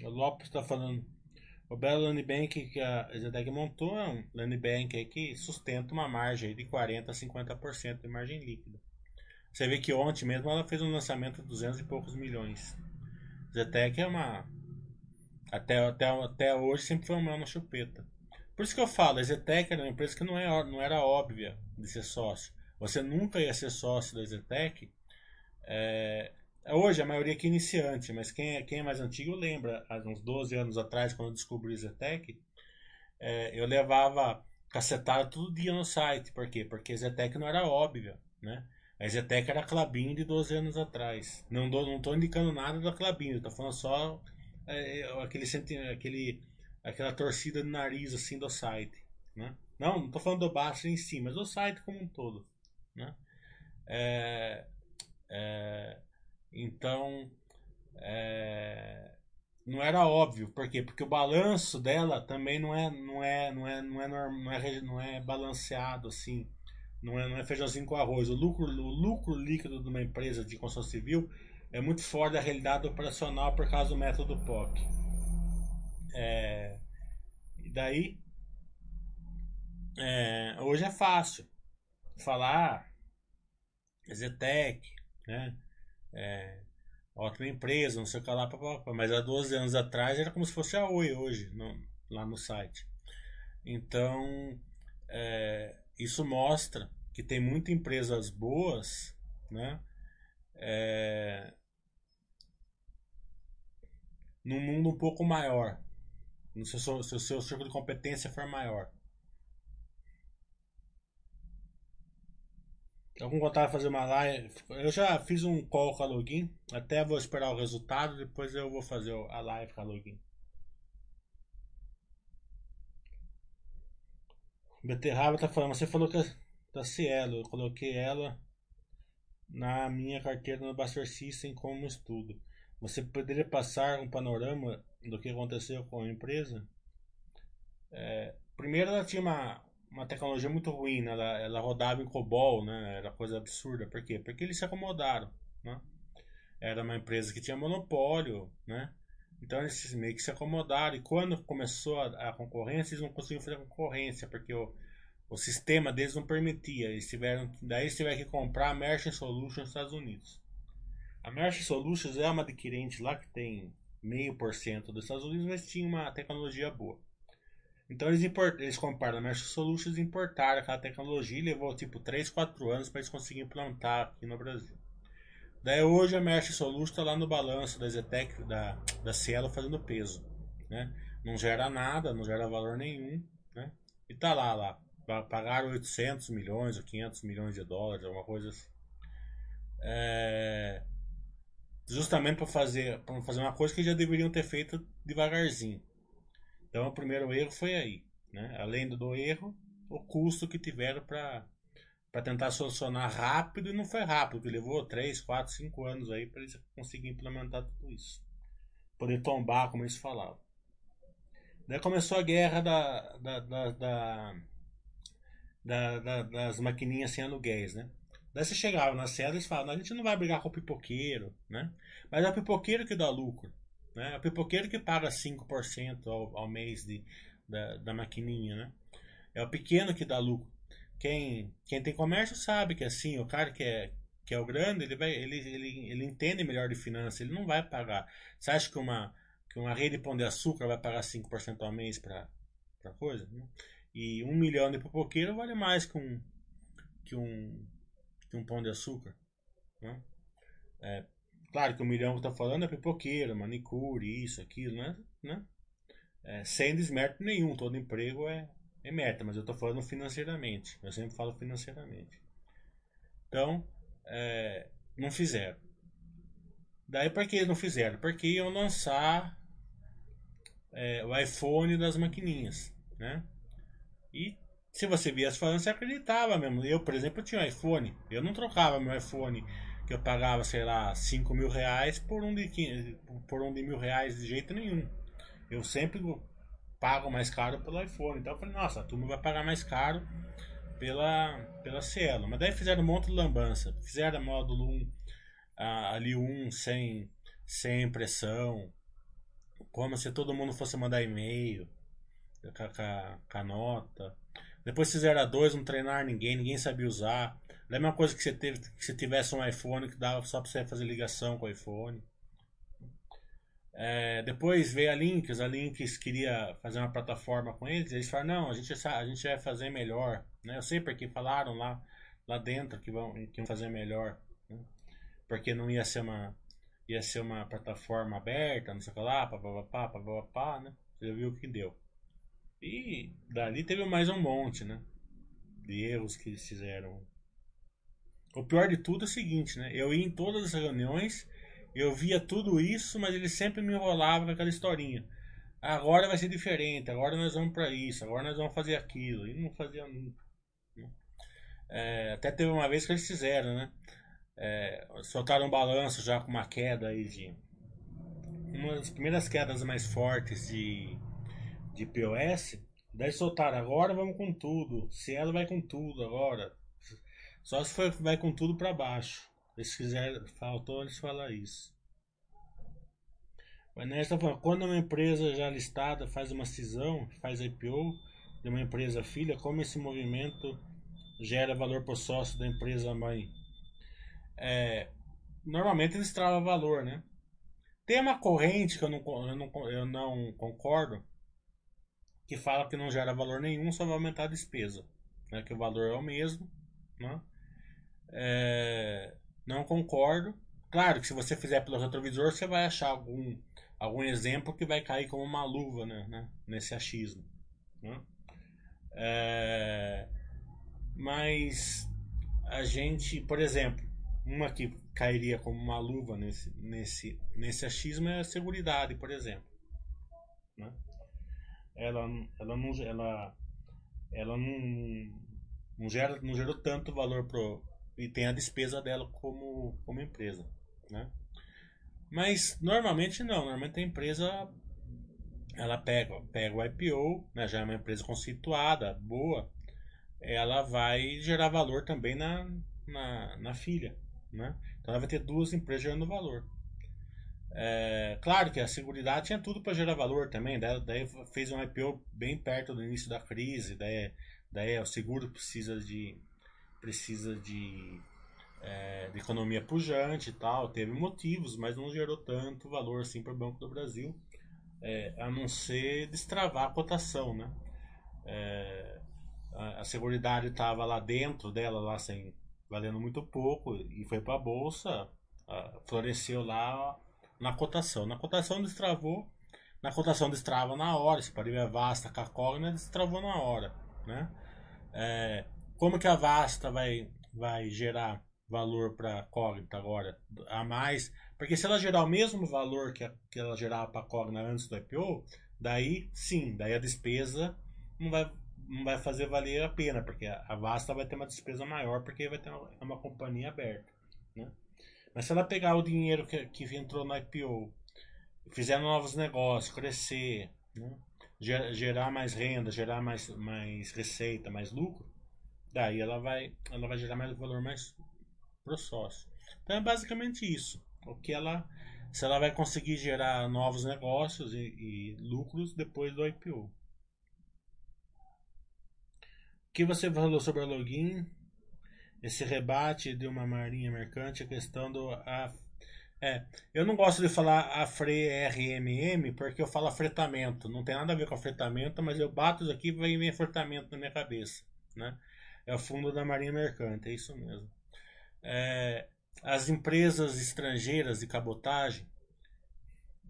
O Lopes está falando. O belo land bank que a Zetec montou é um land bank que sustenta uma margem de 40% a 50% de margem líquida. Você vê que ontem mesmo ela fez um lançamento de 200 e poucos milhões. Zetec é uma. Até, até, até hoje sempre foi uma na chupeta. Por isso que eu falo, a Zetec era uma empresa que não, é, não era óbvia de ser sócio. Você nunca ia ser sócio da Zetec. É, Hoje a maioria aqui é iniciante, mas quem é, quem é mais antigo lembra, há uns 12 anos atrás, quando eu descobri o Zetec, é, eu levava cacetada todo dia no site. Por quê? Porque Zetec não era óbvia, né? A Zetec era a Clabin de 12 anos atrás. Não, tô indicando nada da Clabin, eu tô falando só é, aquele, aquele, aquela torcida de nariz assim do site, né? Não, não tô falando do baixo em si, mas do site como um todo, né? É, é, então, é, não era óbvio, por quê? Porque o balanço dela também não é, não é, não é, não é, não é, não é balanceado assim, não é, não é feijãozinho com arroz. O lucro, o lucro líquido de uma empresa de construção civil é muito fora da realidade operacional por causa do método POC. É, e daí, é, hoje é fácil falar Zetec, né? É, ótima empresa, não sei o que lá, papapá. mas há 12 anos atrás era como se fosse a Oi hoje, no, lá no site. Então, é, isso mostra que tem muitas empresas boas, né? É, num mundo um pouco maior, Se o seu, se o seu círculo de competência for maior. Eu voltar a fazer uma live. Eu já fiz um call com a login. Até vou esperar o resultado. Depois eu vou fazer a live com a login. Beterraba tá falando. Você falou que é da Cielo. Eu coloquei ela na minha carteira no Buster System como estudo. Você poderia passar um panorama do que aconteceu com a empresa? É, primeiro, ela tinha uma, uma tecnologia muito ruim, né? ela, ela rodava em COBOL, né? era coisa absurda. Por quê? Porque eles se acomodaram. Né? Era uma empresa que tinha monopólio, né? então eles meio que se acomodaram. E quando começou a, a concorrência, eles não conseguiam fazer concorrência, porque o, o sistema deles não permitia. Eles tiveram, daí eles tiveram que comprar a Merchant Solutions nos Estados Unidos. A Merchant Solutions é uma adquirente lá que tem meio por cento dos Estados Unidos, mas tinha uma tecnologia boa. Então eles, import, eles compraram a Mesh Solutions importaram aquela tecnologia e levou tipo 3, 4 anos para eles conseguirem implantar aqui no Brasil. Daí hoje a Mesh Solutions está lá no balanço da Zetec, da, da Cielo fazendo peso. Né? Não gera nada, não gera valor nenhum. Né? E tá lá, lá. Pagaram 800 milhões ou 500 milhões de dólares, alguma coisa assim. É... Justamente para fazer, fazer uma coisa que já deveriam ter feito devagarzinho. Então o primeiro erro foi aí. Né? Além do erro, o custo que tiveram para tentar solucionar rápido e não foi rápido, que levou 3, 4, 5 anos aí para eles conseguirem implementar tudo isso. Poder tombar, como eles falavam. Daí começou a guerra da, da, da, da, da das maquininhas sem aluguéis, né? Daí você chegava na cela e falavam, a gente não vai brigar com o pipoqueiro, né? Mas é o pipoqueiro que dá lucro. Né? A pipoqueiro que paga 5% ao, ao mês de, da, da maquininha, né? É o pequeno que dá lucro. Quem, quem tem comércio sabe que assim, o cara que é, que é o grande, ele, vai, ele, ele, ele entende melhor de finanças, ele não vai pagar. Você acha que uma, que uma rede de pão de açúcar vai pagar 5% ao mês para coisa? Né? E um milhão de pipoqueiro vale mais que um, que um, que um pão de açúcar. Né? É, Claro que o milhão que tô falando é pipoqueiro, manicure, isso, aquilo, né? né? É, sem desmérito nenhum, todo emprego é, é meta, mas eu tô falando financeiramente. Eu sempre falo financeiramente. Então, é, não fizeram. Daí por que não fizeram? Porque iam lançar é, o iPhone das maquininhas, né? E se você viesse falando, você acreditava mesmo. Eu, por exemplo, tinha um iPhone. Eu não trocava meu iPhone que eu pagava, sei lá, 5 mil reais por um, de, por um de mil reais de jeito nenhum. Eu sempre pago mais caro pelo iPhone. Então eu falei, nossa, a turma vai pagar mais caro pela, pela Cielo. Mas daí fizeram um monte de lambança. Fizeram módulo 1, ah, ali um sem, sem impressão. Como se todo mundo fosse mandar e-mail com, com, com a nota. Depois fizeram a 2, não treinar ninguém, ninguém sabia usar. Não é a mesma coisa que você, teve, que você tivesse um iPhone que dava só para você fazer ligação com o iPhone. É, depois veio a Links, a Links queria fazer uma plataforma com eles, eles falaram, não, a gente, a gente vai fazer melhor. Né? Eu sei porque falaram lá, lá dentro que vão, que iam fazer melhor. Né? Porque não ia ser uma ia ser uma plataforma aberta, não sei o que lá, papapá, papapá, né? Você viu o que deu. E dali teve mais um monte, né? De erros que eles fizeram o pior de tudo é o seguinte, né? Eu ia em todas as reuniões, eu via tudo isso, mas ele sempre me enrolava com aquela historinha. Agora vai ser diferente, agora nós vamos para isso, agora nós vamos fazer aquilo. E não fazia nunca. Né? É, até teve uma vez que eles fizeram, né? É, soltaram um balanço já com uma queda aí de. Uma das primeiras quedas mais fortes de, de POS. Daí soltaram, agora vamos com tudo. Cielo vai com tudo agora. Só se for, vai com tudo para baixo. Eles quiserem, faltou eles falar isso. O Enéas está falando, quando uma empresa já listada faz uma cisão, faz IPO de uma empresa filha, como esse movimento gera valor para o sócio da empresa mãe? É, normalmente eles travam valor, né? Tem uma corrente que eu não, eu, não, eu não concordo, que fala que não gera valor nenhum, só vai aumentar a despesa. Né? Que o valor é o mesmo, né? É, não concordo. Claro que se você fizer pelo retrovisor, você vai achar algum, algum exemplo que vai cair como uma luva né, né, nesse achismo. Né? É, mas a gente, por exemplo, uma que cairia como uma luva nesse, nesse, nesse achismo é a seguridade, por exemplo. Né? Ela, ela, não, ela, ela não, não, gera, não gerou tanto valor pro, e tem a despesa dela como, como empresa. Né? Mas normalmente não, normalmente a empresa ela pega, pega o IPO, né, já é uma empresa constituída, boa, ela vai gerar valor também na, na, na filha. Né? Então ela vai ter duas empresas gerando valor. É, claro que a Seguridade tinha tudo para gerar valor também, daí, daí, fez um IPO bem perto do início da crise, daí, daí o seguro precisa de precisa de, é, de economia pujante e tal, teve motivos, mas não gerou tanto valor assim para o Banco do Brasil, é, a não ser destravar a cotação, né? É, a, a Seguridade estava lá dentro dela, lá sem valendo muito pouco, e foi para a bolsa, floresceu lá na cotação. Na cotação destravou, na cotação destrava na hora, se pode ver a Vasta com a Cogna, destravou na hora, né? É, como que a Vasta vai, vai gerar valor para a Cognita agora a mais? Porque se ela gerar o mesmo valor que, a, que ela gerava para a Cogna antes do IPO, daí sim, daí a despesa não vai, não vai fazer valer a pena, porque a Vasta vai ter uma despesa maior, porque vai ter uma, é uma companhia aberta. Né? Mas se ela pegar o dinheiro que, que entrou no IPO, fizer novos negócios, crescer, né? Gerar mais renda, gerar mais, mais receita, mais lucro, daí ela vai, ela vai gerar mais valor mais pro sócio. Então é basicamente isso. O que ela, se ela vai conseguir gerar novos negócios e, e lucros depois do IPO que você falou sobre a login, esse rebate de uma marinha mercante, a questão do. A, é, eu não gosto de falar a FRE-RMM porque eu falo afretamento. Não tem nada a ver com afretamento, mas eu bato isso aqui e vem afretamento na minha cabeça. Né? É o fundo da Marinha Mercante, é isso mesmo. É, as empresas estrangeiras de cabotagem,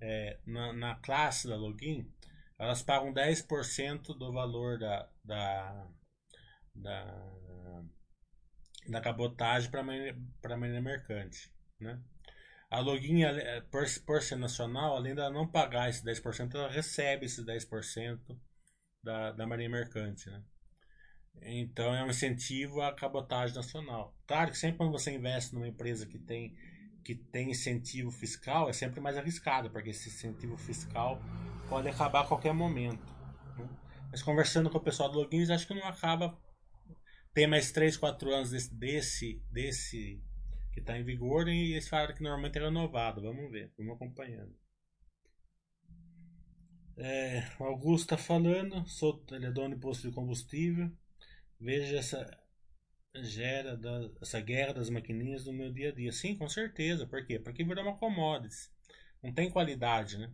é, na, na, classe da login, elas pagam 10% do valor da, da, da, da cabotagem para a marinha mercante. Né? A login, por, por ser nacional, além de não pagar esse 10%, ela recebe esse 10% da, da marinha mercante. Né? Então é um incentivo à cabotagem nacional. Claro que sempre quando você investe numa empresa que tem, que tem incentivo fiscal, é sempre mais arriscado, porque esse incentivo fiscal pode acabar a qualquer momento. Né? Mas conversando com o pessoal do Logins, acho que não acaba tem mais 3, 4 anos desse, desse, desse que está em vigor e esse falaram que normalmente é renovado. Vamos ver, vamos acompanhando. É, Augusto está falando, sou, ele é dono de posto de combustível. Veja essa gera da, essa guerra das maquininhas no meu dia a dia. Sim, com certeza. Por quê? Porque virou uma commodity. Não tem qualidade, né?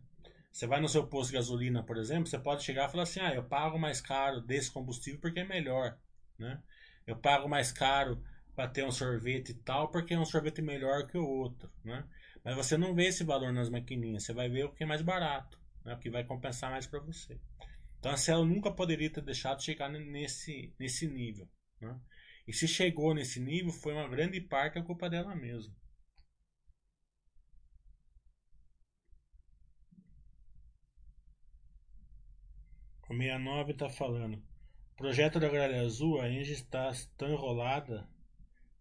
Você vai no seu posto de gasolina, por exemplo, você pode chegar e falar assim: ah, eu pago mais caro desse combustível porque é melhor, né? Eu pago mais caro para ter um sorvete e tal, porque é um sorvete melhor que o outro, né? Mas você não vê esse valor nas maquininhas, você vai ver o que é mais barato, né? o que vai compensar mais para você. Então a Cielo nunca poderia ter deixado chegar nesse, nesse nível. Né? E se chegou nesse nível, foi uma grande parte a culpa dela mesmo. O 69 está falando. O projeto da Gralha Azul, a Engie está tão enrolada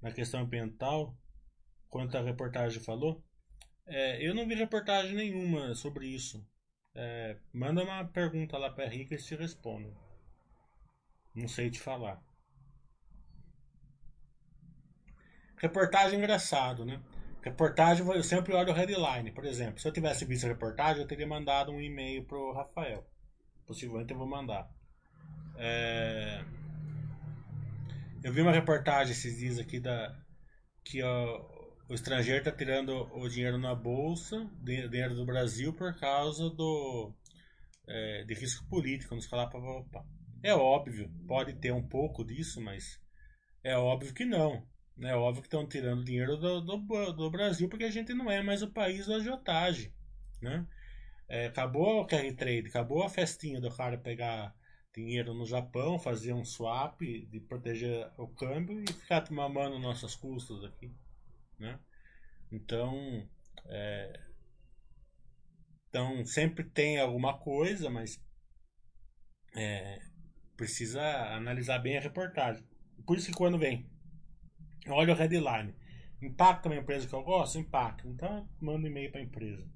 na questão ambiental quanto a reportagem falou. É, eu não vi reportagem nenhuma sobre isso. É, manda uma pergunta lá para Rica e te respondem. Não sei te falar. Reportagem engraçado, né? Reportagem, eu sempre olho o headline. Por exemplo, se eu tivesse visto a reportagem, eu teria mandado um e-mail pro Rafael. Possivelmente eu vou mandar. É... Eu vi uma reportagem esses dias aqui da que ó, o estrangeiro está tirando o dinheiro na bolsa, dinheiro do Brasil por causa do é, de risco político, nos falar para É óbvio, pode ter um pouco disso, mas é óbvio que não. É óbvio que estão tirando dinheiro do, do, do, Brasil porque a gente não é mais o país da agiotagem. Né? É, acabou o carry trade, acabou a festinha do cara pegar dinheiro no Japão, fazer um swap, de proteger o câmbio e ficar mamando nossas custas aqui, né? Então, é, então sempre tem alguma coisa, mas é, precisa analisar bem a reportagem. Por isso que quando vem, olha o headline, impacta uma empresa que eu gosto? Impacta. Então, manda um e-mail para a empresa.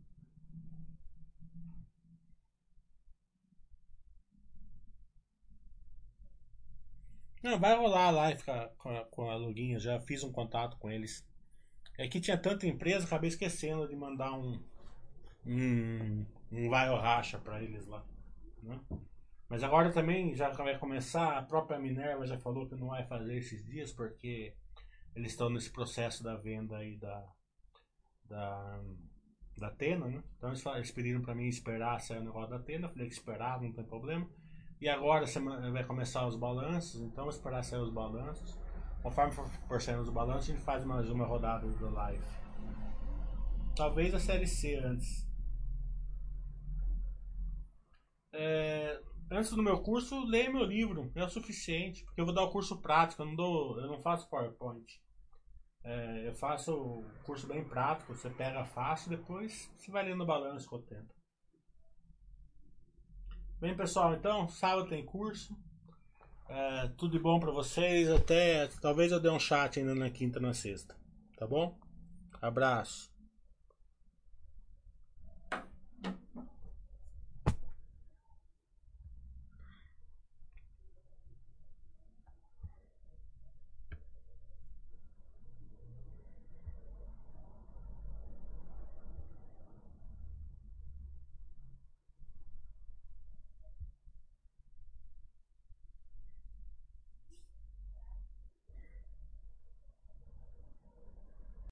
Não, vai rolar lá e ficar com a, com a. Já fiz um contato com eles. É que tinha tanta empresa, acabei esquecendo de mandar um. Um, um vai ou racha para eles lá. Né? Mas agora também já vai começar. A própria Minerva já falou que não vai fazer esses dias porque eles estão nesse processo da venda aí da. Da, da Tena, né? Então eles, eles pediram para mim esperar sair o negócio da Tena. Eu falei que esperar, não tem problema. E agora vai começar os balanços, então esperar sair os balanços. Conforme for saindo os balanços, a gente faz mais uma rodada do live. Talvez a série C antes. É, antes do meu curso, leia meu livro, é o suficiente, porque eu vou dar o curso prático, eu não, dou, eu não faço PowerPoint. É, eu faço o curso bem prático, você pega fácil, depois você vai lendo o balanço com o tempo. Bem, pessoal, então, sábado tem curso. É, tudo de bom para vocês. Até talvez eu dê um chat ainda na quinta, na sexta. Tá bom? Abraço.